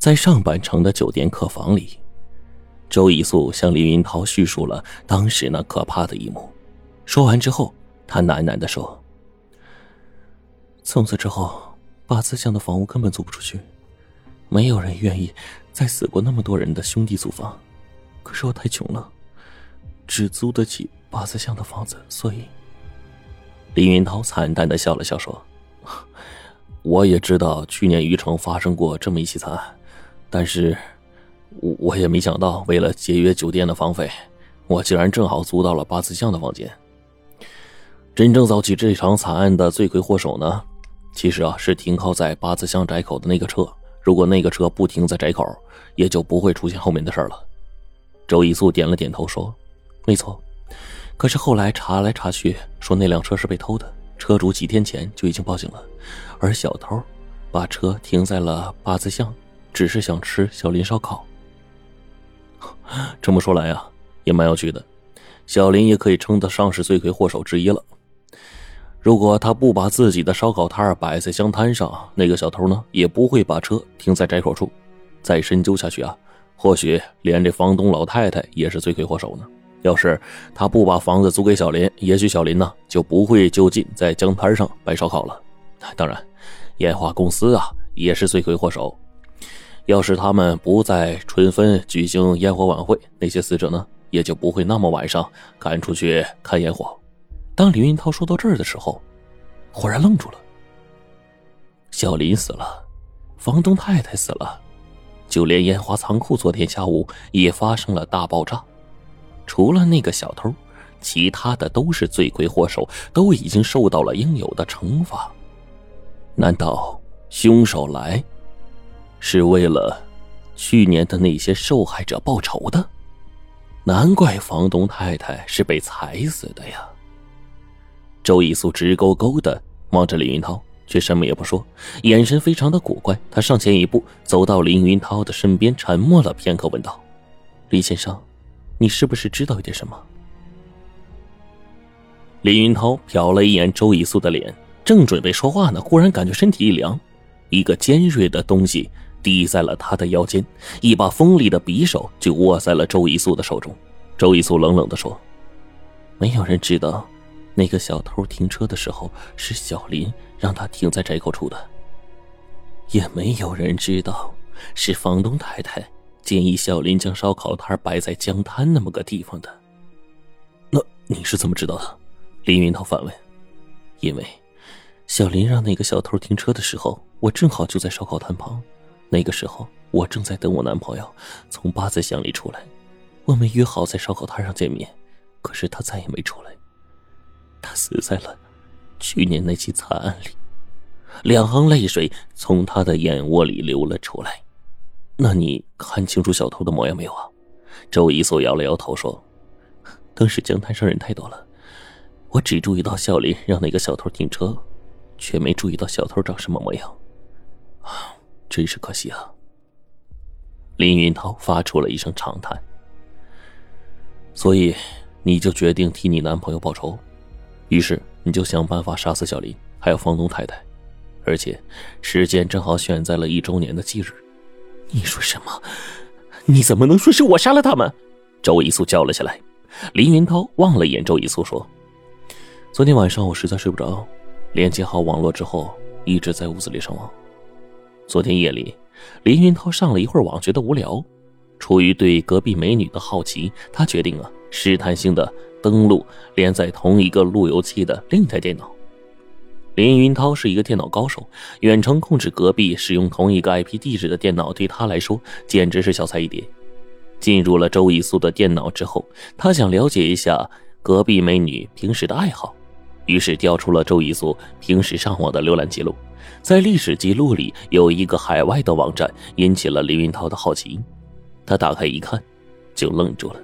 在上半城的酒店客房里，周以素向林云涛叙述了当时那可怕的一幕。说完之后，他喃喃的说：“从此之后，八字巷的房屋根本租不出去，没有人愿意在死过那么多人的兄弟租房。可是我太穷了，只租得起八字巷的房子，所以……”林云涛惨淡的笑了笑说：“ 我也知道去年余城发生过这么一起惨案。”但是，我我也没想到，为了节约酒店的房费，我竟然正好租到了八字巷的房间。真正造起这场惨案的罪魁祸首呢，其实啊是停靠在八字巷窄口的那个车。如果那个车不停在窄口，也就不会出现后面的事了。周一素点了点头说：“没错。”可是后来查来查去，说那辆车是被偷的，车主几天前就已经报警了，而小偷把车停在了八字巷。只是想吃小林烧烤。这么说来啊，也蛮有趣的。小林也可以称得上是罪魁祸首之一了。如果他不把自己的烧烤摊摆在香摊上，那个小偷呢，也不会把车停在窄口处。再深究下去啊，或许连这房东老太太也是罪魁祸首呢。要是他不把房子租给小林，也许小林呢就不会就近在江滩上摆烧烤了。当然，烟花公司啊也是罪魁祸首。要是他们不在春分举行烟火晚会，那些死者呢也就不会那么晚上赶出去看烟火。当李云涛说到这儿的时候，忽然愣住了。小林死了，房东太太死了，就连烟花仓库昨天下午也发生了大爆炸。除了那个小偷，其他的都是罪魁祸首，都已经受到了应有的惩罚。难道凶手来？是为了去年的那些受害者报仇的，难怪房东太太是被踩死的呀。周一素直勾勾的望着林云涛，却什么也不说，眼神非常的古怪。他上前一步，走到林云涛的身边，沉默了片刻，问道：“李先生，你是不是知道一点什么？”林云涛瞟了一眼周一素的脸，正准备说话呢，忽然感觉身体一凉，一个尖锐的东西。抵在了他的腰间，一把锋利的匕首就握在了周一素的手中。周一素冷冷的说：“没有人知道，那个小偷停车的时候是小林让他停在窄口处的，也没有人知道是房东太太建议小林将烧烤摊摆在江滩那么个地方的。那你是怎么知道的？”林云涛反问。“因为小林让那个小偷停车的时候，我正好就在烧烤摊旁。”那个时候，我正在等我男朋友从八字巷里出来，我们约好在烧烤摊上见面，可是他再也没出来。他死在了去年那起惨案里，两行泪水从他的眼窝里流了出来。那你看清楚小偷的模样没有啊？周一素摇了摇头说：“当时江滩上人太多了，我只注意到小林让那个小偷停车，却没注意到小偷长什么模样。”啊。真是可惜啊！林云涛发出了一声长叹。所以，你就决定替你男朋友报仇，于是你就想办法杀死小林，还有房东太太，而且时间正好选在了一周年的忌日。你说什么？你怎么能说是我杀了他们？周一素叫了起来。林云涛望了眼周一素，说：“昨天晚上我实在睡不着，连接好网络之后，一直在屋子里上网。”昨天夜里，林云涛上了一会儿网，觉得无聊。出于对隔壁美女的好奇，他决定啊，试探性的登录连在同一个路由器的另一台电脑。林云涛是一个电脑高手，远程控制隔壁使用同一个 IP 地址的电脑，对他来说简直是小菜一碟。进入了周一素的电脑之后，他想了解一下隔壁美女平时的爱好，于是调出了周一素平时上网的浏览记录。在历史记录里有一个海外的网站，引起了林云涛的好奇。他打开一看，就愣住了。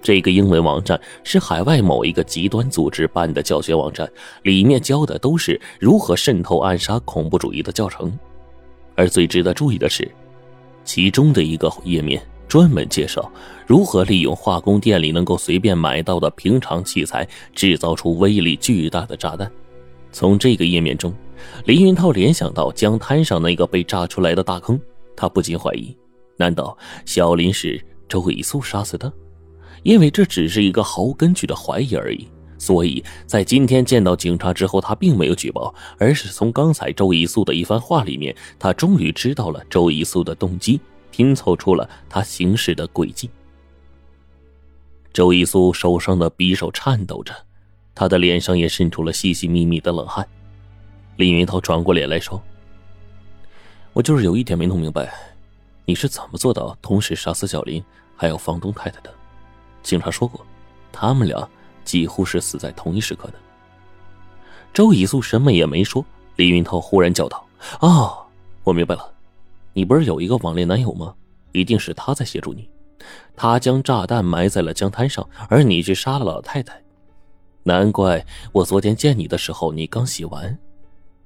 这个英文网站是海外某一个极端组织办的教学网站，里面教的都是如何渗透暗杀恐怖主义的教程。而最值得注意的是，其中的一个页面专门介绍如何利用化工店里能够随便买到的平常器材，制造出威力巨大的炸弹。从这个页面中。林云涛联想到江滩上那个被炸出来的大坑，他不禁怀疑：难道小林是周以素杀死的？因为这只是一个毫无根据的怀疑而已。所以在今天见到警察之后，他并没有举报，而是从刚才周以素的一番话里面，他终于知道了周以素的动机，拼凑出了他行事的轨迹。周以素手上的匕首颤抖着，他的脸上也渗出了细细密密的冷汗。林云涛转过脸来说：“我就是有一点没弄明白，你是怎么做到同时杀死小林还有房东太太的？警察说过，他们俩。”几乎是死在同一时刻的。周以素什么也没说，李云涛忽然叫道：“哦，我明白了，你不是有一个网恋男友吗？一定是他在协助你，他将炸弹埋在了江滩上，而你去杀了老太太。难怪我昨天见你的时候，你刚洗完，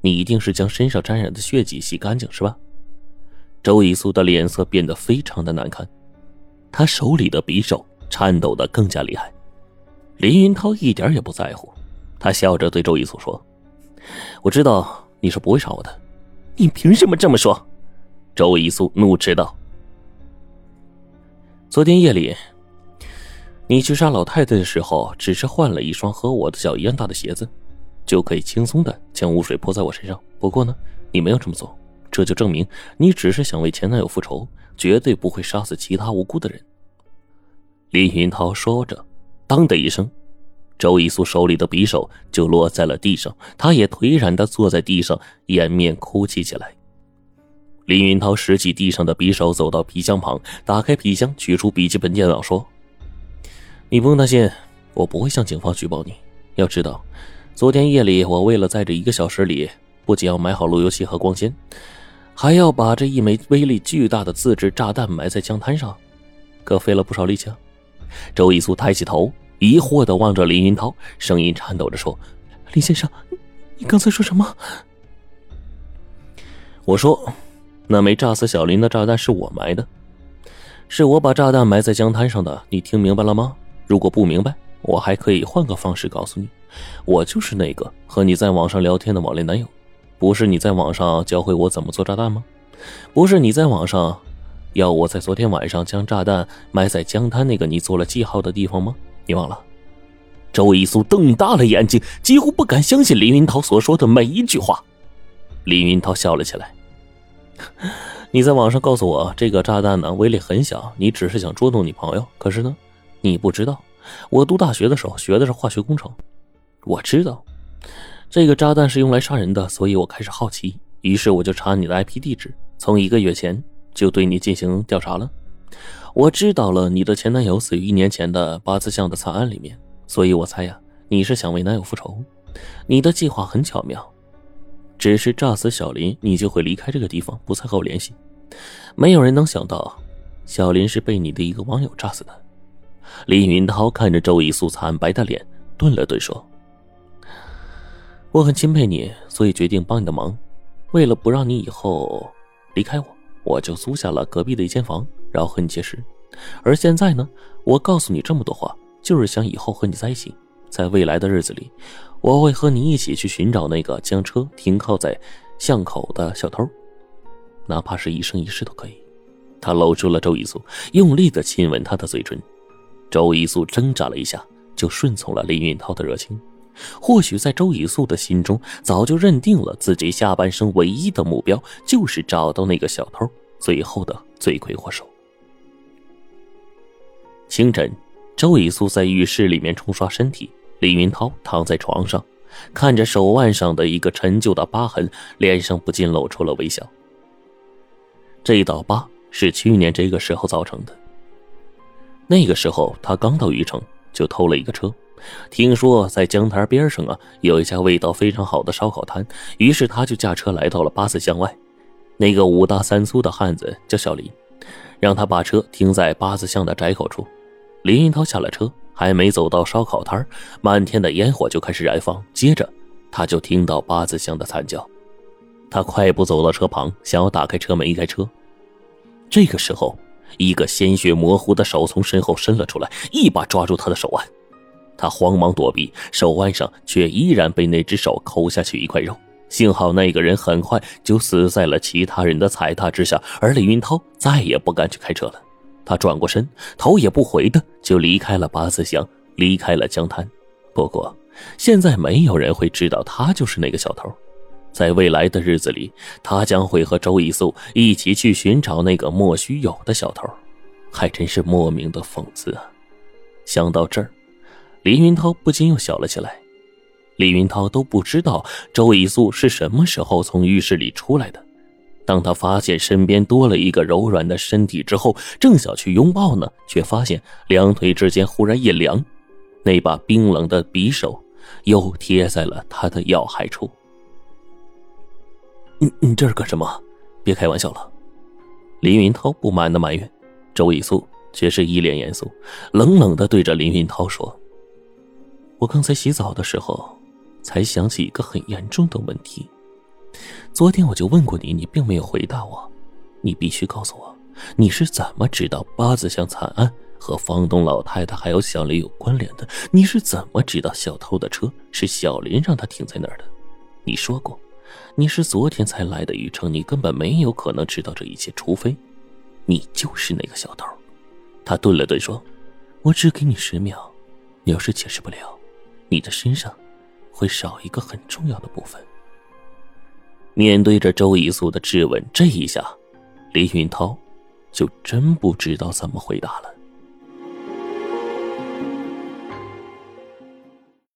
你一定是将身上沾染的血迹洗干净，是吧？”周以苏的脸色变得非常的难看，他手里的匕首颤抖的更加厉害。林云涛一点也不在乎，他笑着对周以苏说：“我知道你是不会杀我的，你凭什么这么说？”周一素怒斥道：“昨天夜里，你去杀老太太的时候，只是换了一双和我的脚一样大的鞋子，就可以轻松的将污水泼在我身上。不过呢，你没有这么做，这就证明你只是想为前男友复仇，绝对不会杀死其他无辜的人。”林云涛说着。当的一声，周一素手里的匕首就落在了地上，他也颓然的坐在地上，掩面哭泣起来。林云涛拾起地上的匕首，走到皮箱旁，打开皮箱，取出笔记本电脑，说：“你不用担心，我不会向警方举报你。要知道，昨天夜里我为了在这一个小时里，不仅要买好路由器和光纤，还要把这一枚威力巨大的自制炸弹埋在江滩上，可费了不少力气。”周一苏抬起头。疑惑的望着林云涛，声音颤抖着说：“林先生，你刚才说什么？”我说：“那枚炸死小林的炸弹是我埋的，是我把炸弹埋在江滩上的。你听明白了吗？如果不明白，我还可以换个方式告诉你，我就是那个和你在网上聊天的网恋男友。不是你在网上教会我怎么做炸弹吗？不是你在网上要我在昨天晚上将炸弹埋在江滩那个你做了记号的地方吗？”你忘了？周一苏瞪大了眼睛，几乎不敢相信林云涛所说的每一句话。林云涛笑了起来：“ 你在网上告诉我，这个炸弹呢威力很小，你只是想捉弄你朋友。可是呢，你不知道，我读大学的时候学的是化学工程，我知道这个炸弹是用来杀人的，所以我开始好奇，于是我就查你的 IP 地址，从一个月前就对你进行调查了。”我知道了，你的前男友死于一年前的八字巷的惨案里面，所以我猜呀，你是想为男友复仇。你的计划很巧妙，只是炸死小林，你就会离开这个地方，不再和我联系。没有人能想到，小林是被你的一个网友炸死的。李云涛看着周一素惨白的脸，顿了顿说：“我很钦佩你，所以决定帮你的忙。为了不让你以后离开我，我就租下了隔壁的一间房。”然后和你结识，而现在呢，我告诉你这么多话，就是想以后和你在一起，在未来的日子里，我会和你一起去寻找那个将车停靠在巷口的小偷，哪怕是一生一世都可以。他搂住了周一素，用力的亲吻她的嘴唇。周一素挣扎了一下，就顺从了林云涛的热情。或许在周以素的心中，早就认定了自己下半生唯一的目标就是找到那个小偷，最后的罪魁祸首。清晨，周以素在浴室里面冲刷身体。李云涛躺在床上，看着手腕上的一个陈旧的疤痕，脸上不禁露出了微笑。这一道疤是去年这个时候造成的。那个时候他刚到禹城，就偷了一个车，听说在江滩边上啊有一家味道非常好的烧烤摊，于是他就驾车来到了八字巷外。那个五大三粗的汉子叫小林，让他把车停在八字巷的窄口处。林云涛下了车，还没走到烧烤摊漫天的烟火就开始燃放。接着，他就听到八字香的惨叫。他快步走到车旁，想要打开车门，移开车。这个时候，一个鲜血模糊的手从身后伸了出来，一把抓住他的手腕。他慌忙躲避，手腕上却依然被那只手抠下去一块肉，幸好那个人很快就死在了其他人的踩踏之下，而李云涛再也不敢去开车了。他转过身，头也不回的就离开了八字巷，离开了江滩。不过，现在没有人会知道他就是那个小偷。在未来的日子里，他将会和周以素一起去寻找那个莫须有的小偷，还真是莫名的讽刺啊！想到这儿，李云涛不禁又笑了起来。李云涛都不知道周以素是什么时候从浴室里出来的。当他发现身边多了一个柔软的身体之后，正想去拥抱呢，却发现两腿之间忽然一凉，那把冰冷的匕首又贴在了他的要害处。你你这是干什么？别开玩笑了！林云涛不满的埋怨，周以素却是一脸严肃，冷冷的对着林云涛说：“我刚才洗澡的时候，才想起一个很严重的问题。昨天我就问过你，你并没有回答我。你必须告诉我，你是怎么知道八字巷惨案和房东老太太还有小林有关联的？你是怎么知道小偷的车是小林让他停在那儿的？你说过。”你是昨天才来的余城，你根本没有可能知道这一切，除非，你就是那个小偷。他顿了顿说：“我只给你十秒，你要是解释不了，你的身上会少一个很重要的部分。”面对着周以素的质问，这一下，李云涛就真不知道怎么回答了。